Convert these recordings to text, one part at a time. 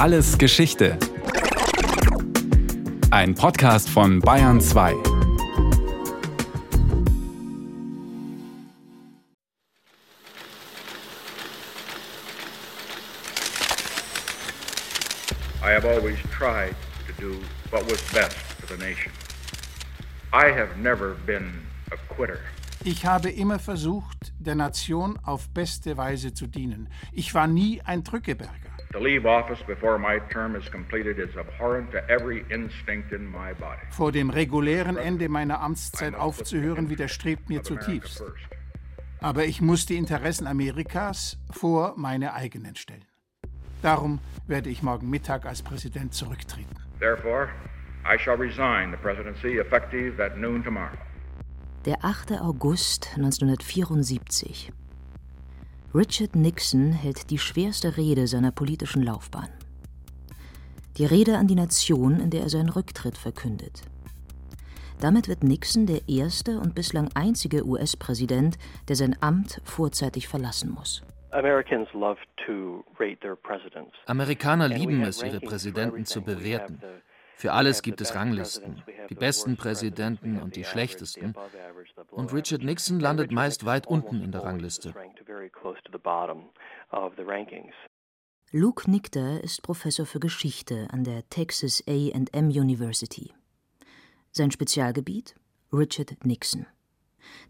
Alles Geschichte. Ein Podcast von Bayern 2. I have always tried to do what was best for the nation. I have never been a quitter. Ich habe immer versucht, der Nation auf beste Weise zu dienen. Ich war nie ein Drückeberger. To leave office before my term is completed is abhorrent to every instinct in my body. Vor dem regulären Ende meiner Amtszeit aufzuhören, widerstrebt mir zutiefst. Aber ich muss die Interessen Amerikas vor meine eigenen stellen. Darum werde ich morgen Mittag als Präsident zurücktreten. Therefore, I shall resign the presidency effective at noon tomorrow. Der 8. August 1974. Richard Nixon hält die schwerste Rede seiner politischen Laufbahn. Die Rede an die Nation, in der er seinen Rücktritt verkündet. Damit wird Nixon der erste und bislang einzige US-Präsident, der sein Amt vorzeitig verlassen muss. Amerikaner lieben es, ihre Präsidenten zu bewerten. Für alles gibt es Ranglisten, die besten Präsidenten und die schlechtesten. Und Richard Nixon landet meist weit unten in der Rangliste. Luke Nichter ist Professor für Geschichte an der Texas AM University. Sein Spezialgebiet? Richard Nixon.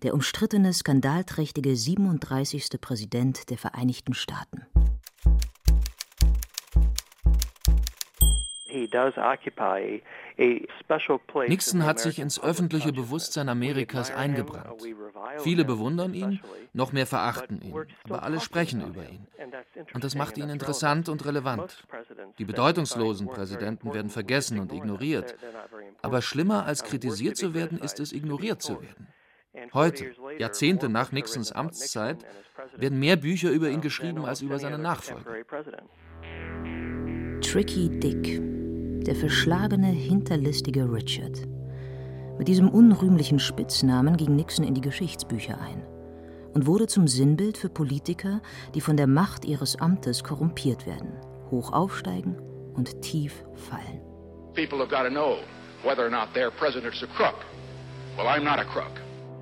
Der umstrittene, skandalträchtige 37. Präsident der Vereinigten Staaten. Nixon hat sich ins öffentliche Bewusstsein Amerikas eingebrannt. Viele bewundern ihn, noch mehr verachten ihn, aber alle sprechen über ihn. Und das macht ihn interessant und relevant. Die bedeutungslosen Präsidenten werden vergessen und ignoriert. Aber schlimmer als kritisiert zu werden, ist es, ignoriert zu werden. Heute, Jahrzehnte nach Nixons Amtszeit, werden mehr Bücher über ihn geschrieben als über seine Nachfolger. Tricky Dick, der verschlagene, hinterlistige Richard. Mit diesem unrühmlichen Spitznamen ging Nixon in die Geschichtsbücher ein und wurde zum Sinnbild für Politiker, die von der Macht ihres Amtes korrumpiert werden, hoch aufsteigen und tief fallen.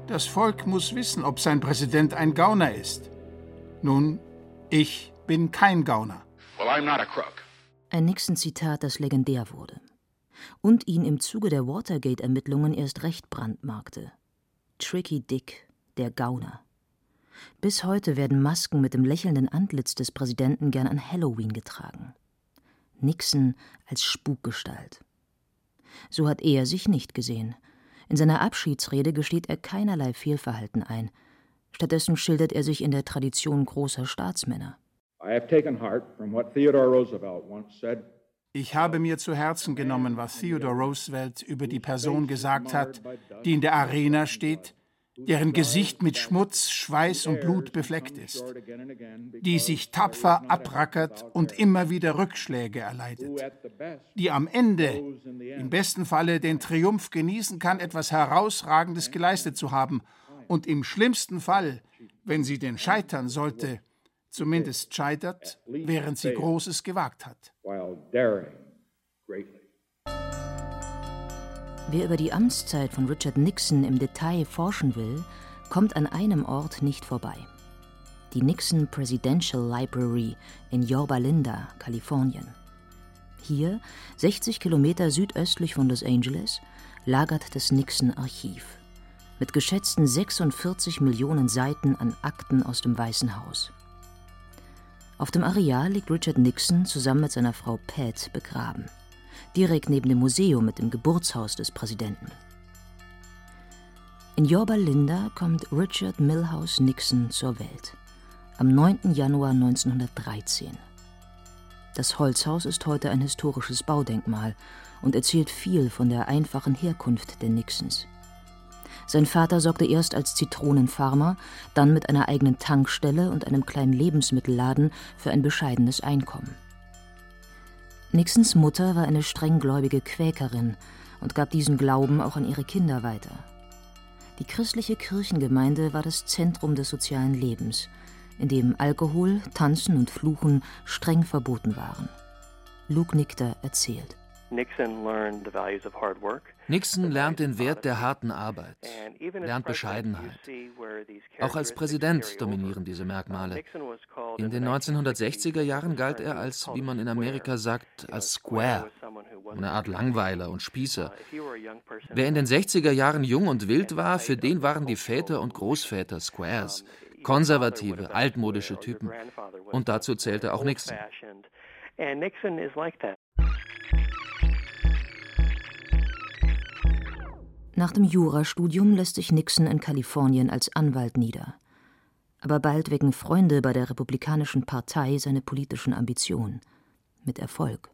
Das Volk muss wissen, ob sein Präsident ein Gauner ist. Nun, ich bin kein Gauner. Well, I'm not a crook. Ein Nixon-Zitat, das legendär wurde und ihn im Zuge der Watergate-Ermittlungen erst recht brandmarkte. Tricky Dick, der Gauner. Bis heute werden Masken mit dem lächelnden Antlitz des Präsidenten gern an Halloween getragen. Nixon als Spukgestalt. So hat er sich nicht gesehen. In seiner Abschiedsrede gesteht er keinerlei Fehlverhalten ein. Stattdessen schildert er sich in der Tradition großer Staatsmänner. Ich habe mir zu Herzen genommen, was Theodore Roosevelt über die Person gesagt hat, die in der Arena steht, deren Gesicht mit Schmutz, Schweiß und Blut befleckt ist, die sich tapfer abrackert und immer wieder Rückschläge erleidet, die am Ende im besten Falle den Triumph genießen kann, etwas Herausragendes geleistet zu haben und im schlimmsten Fall, wenn sie denn scheitern sollte, zumindest scheitert, während sie Großes gewagt hat. Wer über die Amtszeit von Richard Nixon im Detail forschen will, kommt an einem Ort nicht vorbei. Die Nixon Presidential Library in Yorba Linda, Kalifornien. Hier, 60 Kilometer südöstlich von Los Angeles, lagert das Nixon-Archiv mit geschätzten 46 Millionen Seiten an Akten aus dem Weißen Haus. Auf dem Areal liegt Richard Nixon zusammen mit seiner Frau Pat begraben, direkt neben dem Museum mit dem Geburtshaus des Präsidenten. In Yorba Linda kommt Richard Milhouse Nixon zur Welt am 9. Januar 1913. Das Holzhaus ist heute ein historisches Baudenkmal und erzählt viel von der einfachen Herkunft der Nixons. Sein Vater sorgte erst als Zitronenfarmer, dann mit einer eigenen Tankstelle und einem kleinen Lebensmittelladen für ein bescheidenes Einkommen. Nixons Mutter war eine strenggläubige Quäkerin und gab diesen Glauben auch an ihre Kinder weiter. Die christliche Kirchengemeinde war das Zentrum des sozialen Lebens, in dem Alkohol, Tanzen und Fluchen streng verboten waren. Luke Nichter erzählt. Nixon lernt den Wert der harten Arbeit, lernt Bescheidenheit. Auch als Präsident dominieren diese Merkmale. In den 1960er Jahren galt er als, wie man in Amerika sagt, als Square, eine Art Langweiler und Spießer. Wer in den 60er Jahren jung und wild war, für den waren die Väter und Großväter Squares, konservative, altmodische Typen. Und dazu zählte auch Nixon. Nach dem Jurastudium lässt sich Nixon in Kalifornien als Anwalt nieder. Aber bald wecken Freunde bei der Republikanischen Partei seine politischen Ambitionen. Mit Erfolg.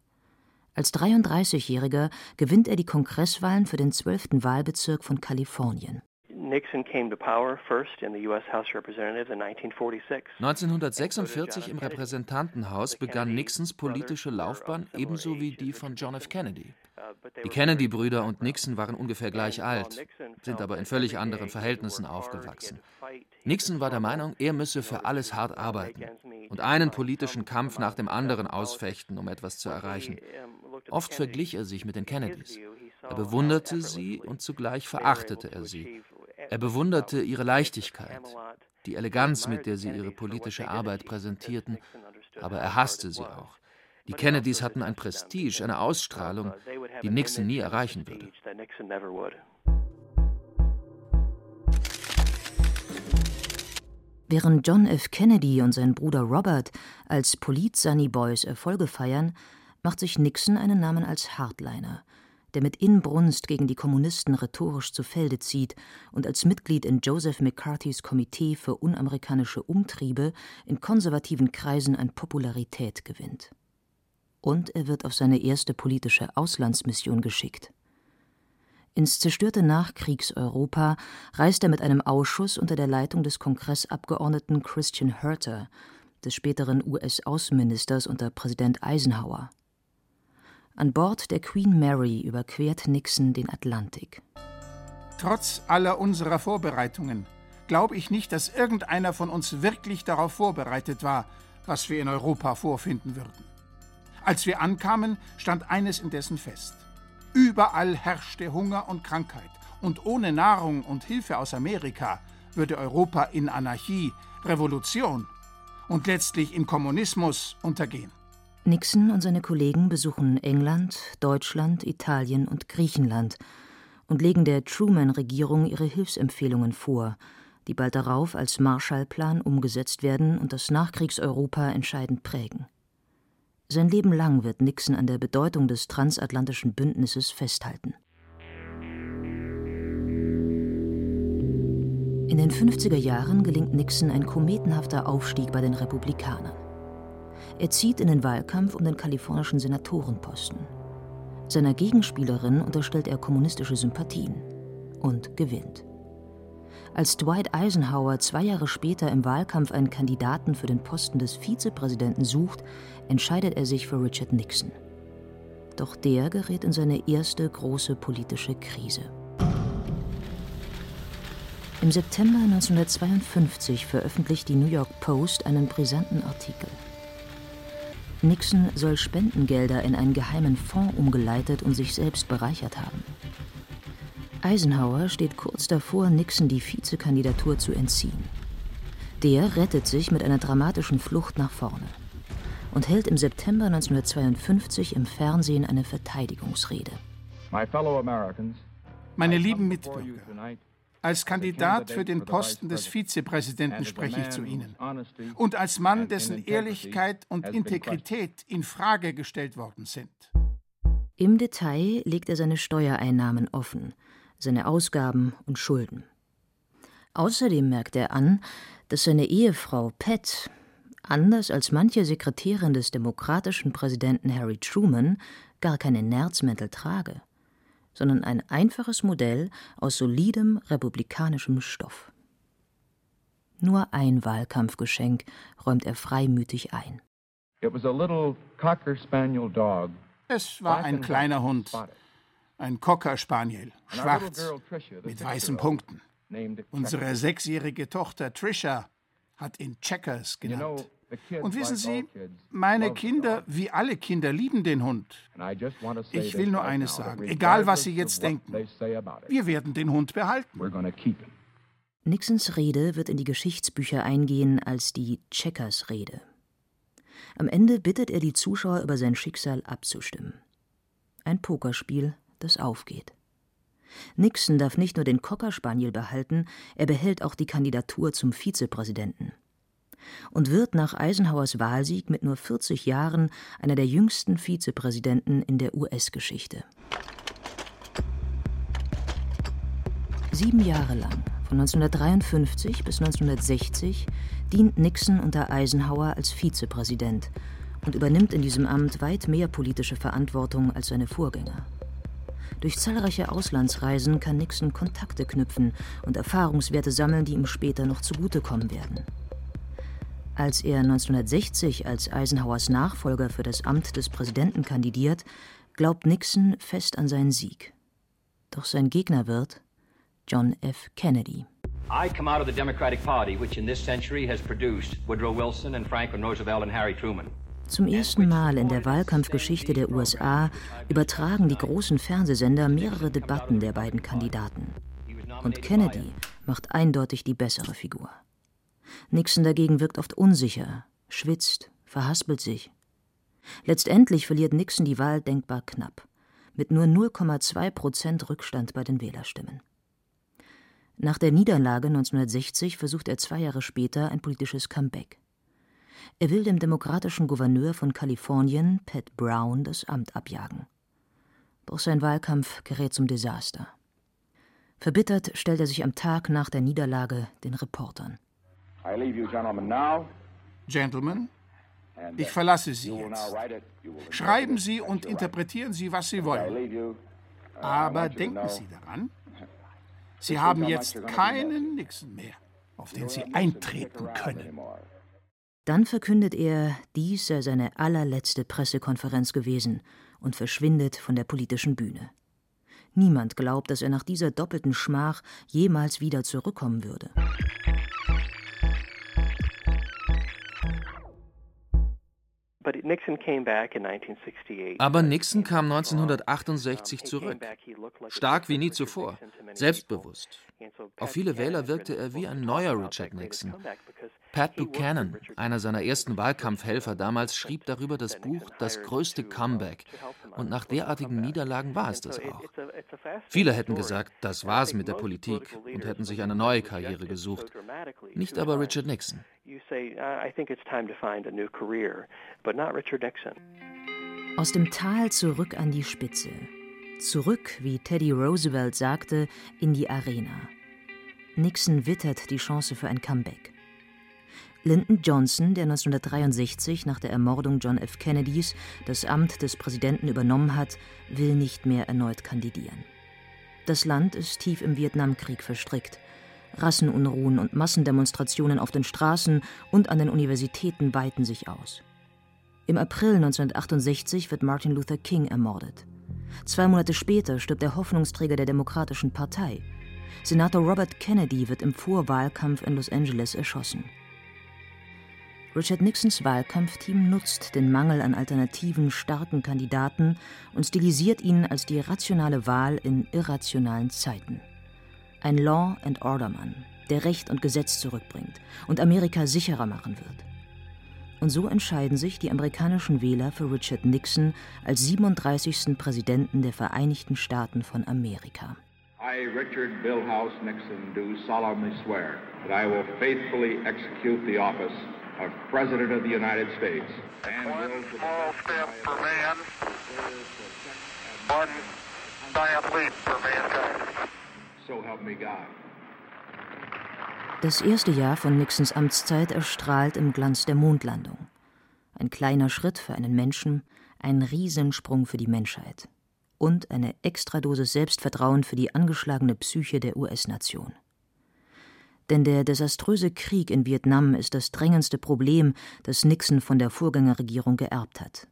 Als 33-Jähriger gewinnt er die Kongresswahlen für den 12. Wahlbezirk von Kalifornien. Nixon came to power first in the US House of Representatives in 1946. 1946 im Repräsentantenhaus begann Nixons politische Laufbahn ebenso wie die von John F. Kennedy. Die Kennedy-Brüder und Nixon waren ungefähr gleich alt, sind aber in völlig anderen Verhältnissen aufgewachsen. Nixon war der Meinung, er müsse für alles hart arbeiten und einen politischen Kampf nach dem anderen ausfechten, um etwas zu erreichen. Oft verglich er sich mit den Kennedys. Er bewunderte sie und zugleich verachtete er sie. Er bewunderte ihre Leichtigkeit, die Eleganz, mit der sie ihre politische Arbeit präsentierten, aber er hasste sie auch. Die Kennedys hatten ein Prestige, eine Ausstrahlung, die Nixon nie erreichen würde. Während John F. Kennedy und sein Bruder Robert als Polit-Sunny Boys Erfolge feiern, macht sich Nixon einen Namen als Hardliner – der mit Inbrunst gegen die Kommunisten rhetorisch zu Felde zieht und als Mitglied in Joseph McCarthys Komitee für unamerikanische Umtriebe in konservativen Kreisen an Popularität gewinnt. Und er wird auf seine erste politische Auslandsmission geschickt. Ins zerstörte Nachkriegseuropa reist er mit einem Ausschuss unter der Leitung des Kongressabgeordneten Christian Herter, des späteren US-Außenministers unter Präsident Eisenhower. An Bord der Queen Mary überquert Nixon den Atlantik. Trotz aller unserer Vorbereitungen glaube ich nicht, dass irgendeiner von uns wirklich darauf vorbereitet war, was wir in Europa vorfinden würden. Als wir ankamen, stand eines indessen fest. Überall herrschte Hunger und Krankheit, und ohne Nahrung und Hilfe aus Amerika würde Europa in Anarchie, Revolution und letztlich in Kommunismus untergehen. Nixon und seine Kollegen besuchen England, Deutschland, Italien und Griechenland und legen der Truman-Regierung ihre Hilfsempfehlungen vor, die bald darauf als Marshallplan umgesetzt werden und das Nachkriegseuropa entscheidend prägen. Sein Leben lang wird Nixon an der Bedeutung des transatlantischen Bündnisses festhalten. In den 50er Jahren gelingt Nixon ein kometenhafter Aufstieg bei den Republikanern. Er zieht in den Wahlkampf um den kalifornischen Senatorenposten. Seiner Gegenspielerin unterstellt er kommunistische Sympathien und gewinnt. Als Dwight Eisenhower zwei Jahre später im Wahlkampf einen Kandidaten für den Posten des Vizepräsidenten sucht, entscheidet er sich für Richard Nixon. Doch der gerät in seine erste große politische Krise. Im September 1952 veröffentlicht die New York Post einen brisanten Artikel. Nixon soll Spendengelder in einen geheimen Fonds umgeleitet und sich selbst bereichert haben. Eisenhower steht kurz davor, Nixon die Vizekandidatur zu entziehen. Der rettet sich mit einer dramatischen Flucht nach vorne und hält im September 1952 im Fernsehen eine Verteidigungsrede. Meine lieben Mitbürger, als Kandidat für den Posten des Vizepräsidenten spreche ich zu Ihnen. Und als Mann, dessen Ehrlichkeit und Integrität in Frage gestellt worden sind. Im Detail legt er seine Steuereinnahmen offen, seine Ausgaben und Schulden. Außerdem merkt er an, dass seine Ehefrau Pat, anders als manche Sekretärin des demokratischen Präsidenten Harry Truman, gar keine Nerzmäntel trage sondern ein einfaches Modell aus solidem republikanischem Stoff. Nur ein Wahlkampfgeschenk räumt er freimütig ein. Es war ein kleiner Hund, ein Cocker Spaniel, schwarz, mit weißen Punkten. Unsere sechsjährige Tochter Trisha hat ihn Checkers genannt. Und wissen Sie, meine Kinder, wie alle Kinder, lieben den Hund. Ich will nur eines sagen, egal was Sie jetzt denken, wir werden den Hund behalten. Nixons Rede wird in die Geschichtsbücher eingehen als die Checkers-Rede. Am Ende bittet er die Zuschauer, über sein Schicksal abzustimmen. Ein Pokerspiel, das aufgeht. Nixon darf nicht nur den Cocker Spaniel behalten, er behält auch die Kandidatur zum Vizepräsidenten und wird nach Eisenhowers Wahlsieg mit nur 40 Jahren einer der jüngsten Vizepräsidenten in der US-Geschichte. Sieben Jahre lang, von 1953 bis 1960, dient Nixon unter Eisenhower als Vizepräsident und übernimmt in diesem Amt weit mehr politische Verantwortung als seine Vorgänger. Durch zahlreiche Auslandsreisen kann Nixon Kontakte knüpfen und Erfahrungswerte sammeln, die ihm später noch zugutekommen werden. Als er 1960 als Eisenhowers Nachfolger für das Amt des Präsidenten kandidiert, glaubt Nixon fest an seinen Sieg. Doch sein Gegner wird John F. Kennedy. I come out of the Democratic Party, which in this century has produced Woodrow Wilson and Franklin Roosevelt and Harry Truman. Zum ersten Mal in der Wahlkampfgeschichte der USA übertragen die großen Fernsehsender mehrere Debatten der beiden Kandidaten. Und Kennedy macht eindeutig die bessere Figur. Nixon dagegen wirkt oft unsicher, schwitzt, verhaspelt sich. Letztendlich verliert Nixon die Wahl denkbar knapp, mit nur 0,2 Prozent Rückstand bei den Wählerstimmen. Nach der Niederlage 1960 versucht er zwei Jahre später ein politisches Comeback. Er will dem demokratischen Gouverneur von Kalifornien, Pat Brown, das Amt abjagen. Doch sein Wahlkampf gerät zum Desaster. Verbittert stellt er sich am Tag nach der Niederlage den Reportern. Gentlemen, ich verlasse Sie jetzt. Schreiben Sie und interpretieren Sie, was Sie wollen. Aber denken Sie daran, Sie haben jetzt keinen Nixon mehr, auf den Sie eintreten können. Dann verkündet er, dies sei seine allerletzte Pressekonferenz gewesen und verschwindet von der politischen Bühne. Niemand glaubt, dass er nach dieser doppelten Schmach jemals wieder zurückkommen würde. Aber Nixon kam 1968 zurück, stark wie nie zuvor, selbstbewusst. Auf viele Wähler wirkte er wie ein neuer Richard Nixon. Pat Buchanan, einer seiner ersten Wahlkampfhelfer damals, schrieb darüber das Buch Das größte Comeback. Und nach derartigen Niederlagen war es das auch. Viele hätten gesagt, das war es mit der Politik und hätten sich eine neue Karriere gesucht. Nicht aber Richard Nixon. Aus dem Tal zurück an die Spitze. Zurück, wie Teddy Roosevelt sagte, in die Arena. Nixon wittert die Chance für ein Comeback. Lyndon Johnson, der 1963 nach der Ermordung John F. Kennedys das Amt des Präsidenten übernommen hat, will nicht mehr erneut kandidieren. Das Land ist tief im Vietnamkrieg verstrickt. Rassenunruhen und Massendemonstrationen auf den Straßen und an den Universitäten weiten sich aus. Im April 1968 wird Martin Luther King ermordet. Zwei Monate später stirbt der Hoffnungsträger der Demokratischen Partei. Senator Robert Kennedy wird im Vorwahlkampf in Los Angeles erschossen. Richard Nixons Wahlkampfteam nutzt den Mangel an alternativen, starken Kandidaten und stilisiert ihn als die rationale Wahl in irrationalen Zeiten. Ein Law-and-Order-Mann, der Recht und Gesetz zurückbringt und Amerika sicherer machen wird. Und so entscheiden sich die amerikanischen Wähler für Richard Nixon als 37. Präsidenten der Vereinigten Staaten von Amerika. I, Richard Billhouse Nixon, do solemnly swear that I will faithfully execute the office of President of the United States. And one small step for man, one giant leap for mankind. So help me God. Das erste Jahr von Nixons Amtszeit erstrahlt im Glanz der Mondlandung. Ein kleiner Schritt für einen Menschen, ein Riesensprung für die Menschheit und eine Extradosis Selbstvertrauen für die angeschlagene Psyche der US-Nation. Denn der desaströse Krieg in Vietnam ist das drängendste Problem, das Nixon von der Vorgängerregierung geerbt hat.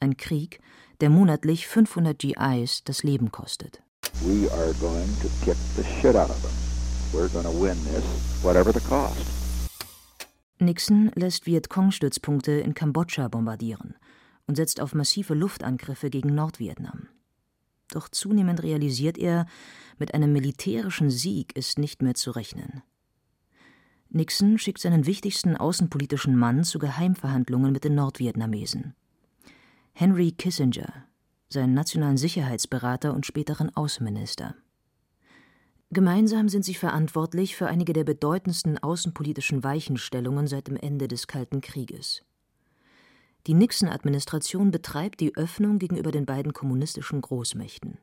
Ein Krieg, der monatlich 500 GIs das Leben kostet. We are going to kick the shit out of them. We're going to win this, whatever the cost. Nixon lässt Vietcong-Stützpunkte in Kambodscha bombardieren und setzt auf massive Luftangriffe gegen Nordvietnam. Doch zunehmend realisiert er, mit einem militärischen Sieg ist nicht mehr zu rechnen. Nixon schickt seinen wichtigsten außenpolitischen Mann zu Geheimverhandlungen mit den Nordvietnamesen. Henry Kissinger, seinen nationalen Sicherheitsberater und späteren Außenminister. Gemeinsam sind sie verantwortlich für einige der bedeutendsten außenpolitischen Weichenstellungen seit dem Ende des Kalten Krieges. Die Nixon-Administration betreibt die Öffnung gegenüber den beiden kommunistischen Großmächten.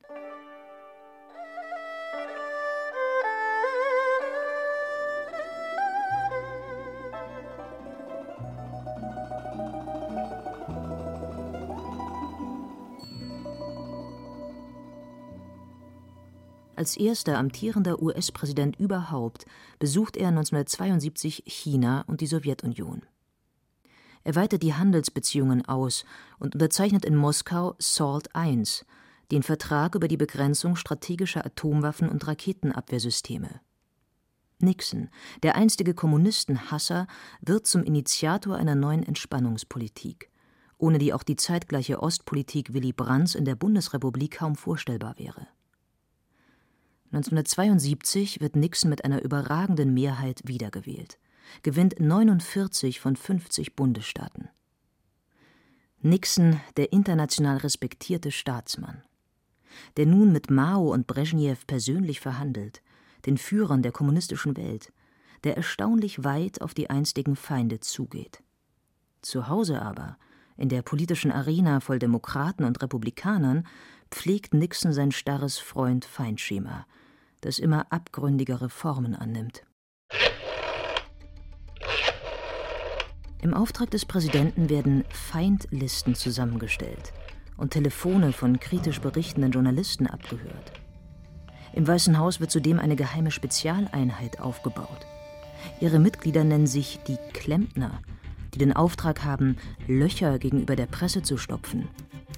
Als erster amtierender US-Präsident überhaupt besucht er 1972 China und die Sowjetunion. Er weitet die Handelsbeziehungen aus und unterzeichnet in Moskau SALT I, den Vertrag über die Begrenzung strategischer Atomwaffen und Raketenabwehrsysteme. Nixon, der einstige Kommunistenhasser, wird zum Initiator einer neuen Entspannungspolitik, ohne die auch die zeitgleiche Ostpolitik Willy Brandts in der Bundesrepublik kaum vorstellbar wäre. 1972 wird Nixon mit einer überragenden Mehrheit wiedergewählt, gewinnt 49 von 50 Bundesstaaten. Nixon, der international respektierte Staatsmann, der nun mit Mao und Brezhnev persönlich verhandelt, den Führern der kommunistischen Welt, der erstaunlich weit auf die einstigen Feinde zugeht. Zu Hause aber, in der politischen Arena voll Demokraten und Republikanern, pflegt Nixon sein starres Freund-Feind-Schema – das immer abgründigere Formen annimmt. Im Auftrag des Präsidenten werden Feindlisten zusammengestellt und Telefone von kritisch berichtenden Journalisten abgehört. Im Weißen Haus wird zudem eine geheime Spezialeinheit aufgebaut. Ihre Mitglieder nennen sich die Klempner, die den Auftrag haben, Löcher gegenüber der Presse zu stopfen,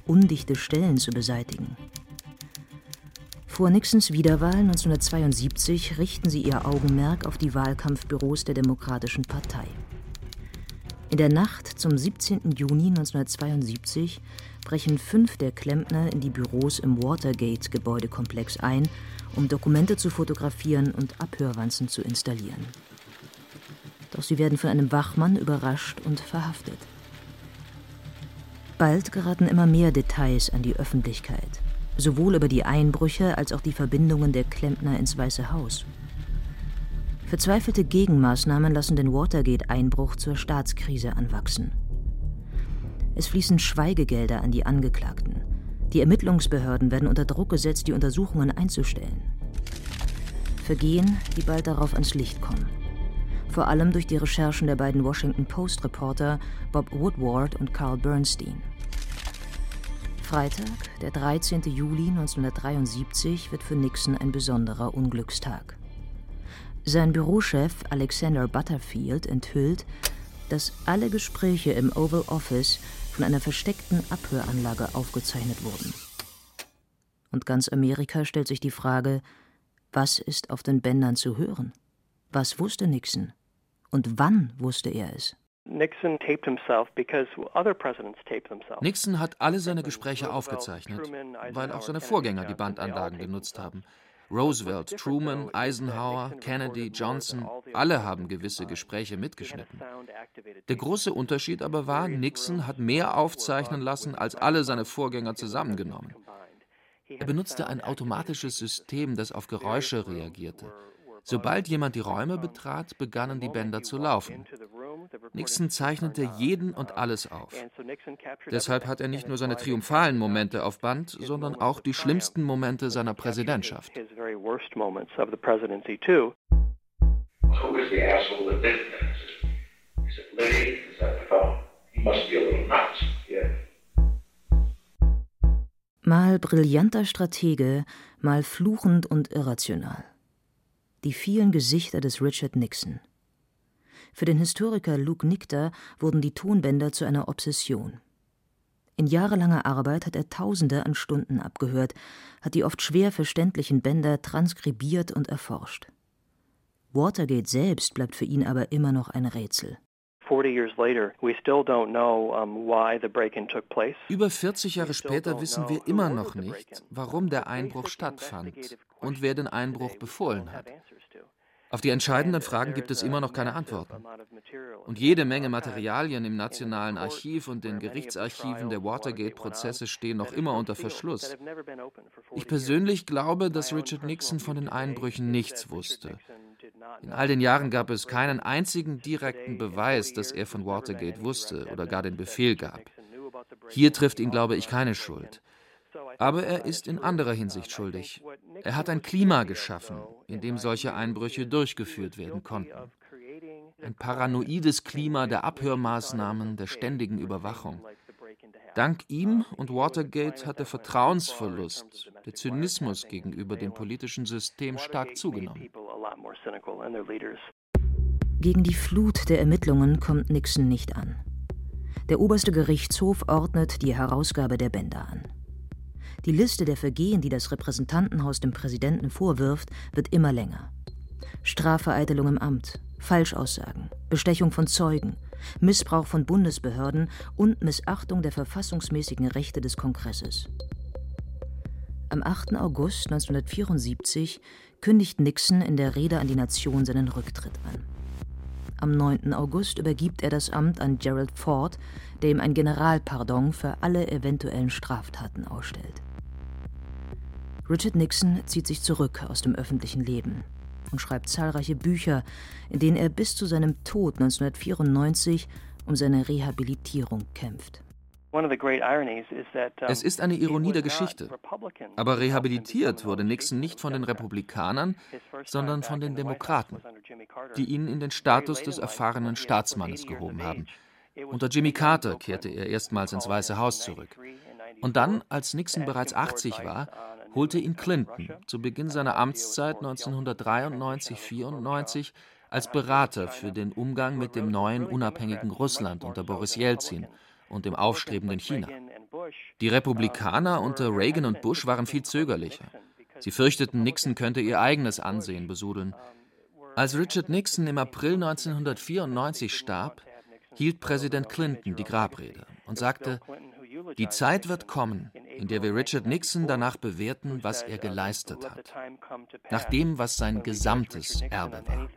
undichte Stellen zu beseitigen vor Nixons Wiederwahl 1972 richten sie ihr Augenmerk auf die Wahlkampfbüros der Demokratischen Partei. In der Nacht zum 17. Juni 1972 brechen fünf der Klempner in die Büros im Watergate-Gebäudekomplex ein, um Dokumente zu fotografieren und Abhörwanzen zu installieren. Doch sie werden von einem Wachmann überrascht und verhaftet. Bald geraten immer mehr Details an die Öffentlichkeit sowohl über die Einbrüche als auch die Verbindungen der Klempner ins Weiße Haus. Verzweifelte Gegenmaßnahmen lassen den Watergate-Einbruch zur Staatskrise anwachsen. Es fließen Schweigegelder an die Angeklagten. Die Ermittlungsbehörden werden unter Druck gesetzt, die Untersuchungen einzustellen. Vergehen, die bald darauf ans Licht kommen. Vor allem durch die Recherchen der beiden Washington Post-Reporter Bob Woodward und Carl Bernstein. Freitag, der 13. Juli 1973, wird für Nixon ein besonderer Unglückstag. Sein Bürochef Alexander Butterfield enthüllt, dass alle Gespräche im Oval Office von einer versteckten Abhöranlage aufgezeichnet wurden. Und ganz Amerika stellt sich die Frage, was ist auf den Bändern zu hören? Was wusste Nixon? Und wann wusste er es? Nixon hat alle seine Gespräche aufgezeichnet, weil auch seine Vorgänger die Bandanlagen genutzt haben. Roosevelt, Truman, Eisenhower, Kennedy, Johnson, alle haben gewisse Gespräche mitgeschnitten. Der große Unterschied aber war, Nixon hat mehr aufzeichnen lassen als alle seine Vorgänger zusammengenommen. Er benutzte ein automatisches System, das auf Geräusche reagierte. Sobald jemand die Räume betrat, begannen die Bänder zu laufen. Nixon zeichnete jeden und alles auf. Deshalb hat er nicht nur seine triumphalen Momente auf Band, sondern auch die schlimmsten Momente seiner Präsidentschaft. Mal brillanter Stratege, mal fluchend und irrational. Die vielen Gesichter des Richard Nixon. Für den Historiker Luke Nichter wurden die Tonbänder zu einer Obsession. In jahrelanger Arbeit hat er Tausende an Stunden abgehört, hat die oft schwer verständlichen Bänder transkribiert und erforscht. Watergate selbst bleibt für ihn aber immer noch ein Rätsel. Über 40 Jahre später wissen wir immer noch nicht, warum der Einbruch stattfand und wer den Einbruch befohlen hat. Auf die entscheidenden Fragen gibt es immer noch keine Antworten. Und jede Menge Materialien im Nationalen Archiv und den Gerichtsarchiven der Watergate-Prozesse stehen noch immer unter Verschluss. Ich persönlich glaube, dass Richard Nixon von den Einbrüchen nichts wusste. In all den Jahren gab es keinen einzigen direkten Beweis, dass er von Watergate wusste oder gar den Befehl gab. Hier trifft ihn, glaube ich, keine Schuld. Aber er ist in anderer Hinsicht schuldig. Er hat ein Klima geschaffen, in dem solche Einbrüche durchgeführt werden konnten. Ein paranoides Klima der Abhörmaßnahmen, der ständigen Überwachung. Dank ihm und Watergate hat der Vertrauensverlust, der Zynismus gegenüber dem politischen System stark zugenommen. Gegen die Flut der Ermittlungen kommt Nixon nicht an. Der oberste Gerichtshof ordnet die Herausgabe der Bänder an. Die Liste der Vergehen, die das Repräsentantenhaus dem Präsidenten vorwirft, wird immer länger. Strafvereitelung im Amt, Falschaussagen, Bestechung von Zeugen, Missbrauch von Bundesbehörden und Missachtung der verfassungsmäßigen Rechte des Kongresses. Am 8. August 1974 kündigt Nixon in der Rede an die Nation seinen Rücktritt an. Am 9. August übergibt er das Amt an Gerald Ford, der ihm ein Generalpardon für alle eventuellen Straftaten ausstellt. Richard Nixon zieht sich zurück aus dem öffentlichen Leben und schreibt zahlreiche Bücher, in denen er bis zu seinem Tod 1994 um seine Rehabilitierung kämpft. Es ist eine Ironie der Geschichte. Aber rehabilitiert wurde Nixon nicht von den Republikanern, sondern von den Demokraten, die ihn in den Status des erfahrenen Staatsmannes gehoben haben. Unter Jimmy Carter kehrte er erstmals ins Weiße Haus zurück. Und dann, als Nixon bereits 80 war, holte ihn Clinton zu Beginn seiner Amtszeit 1993-94 als Berater für den Umgang mit dem neuen unabhängigen Russland unter Boris Jelzin und dem aufstrebenden China. Die Republikaner unter Reagan und Bush waren viel zögerlicher. Sie fürchteten, Nixon könnte ihr eigenes Ansehen besudeln. Als Richard Nixon im April 1994 starb, hielt Präsident Clinton die Grabrede und sagte, die Zeit wird kommen, in der wir Richard Nixon danach bewerten, was er geleistet hat, nach dem, was sein gesamtes Erbe war.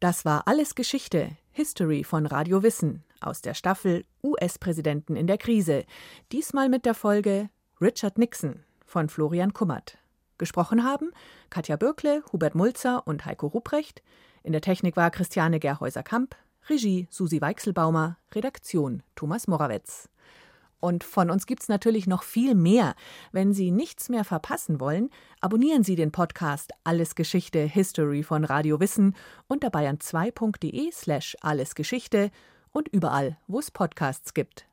Das war alles Geschichte, History von Radio Wissen aus der Staffel US-Präsidenten in der Krise. Diesmal mit der Folge Richard Nixon von Florian Kummert. Gesprochen haben Katja Bürkle, Hubert Mulzer und Heiko Rupprecht. In der Technik war Christiane Gerhäuser-Kamp, Regie Susi Weichselbaumer, Redaktion Thomas Morawetz. Und von uns gibt es natürlich noch viel mehr. Wenn Sie nichts mehr verpassen wollen, abonnieren Sie den Podcast Alles Geschichte History von Radio Wissen unter bayern2.de slash allesgeschichte und überall, wo es Podcasts gibt.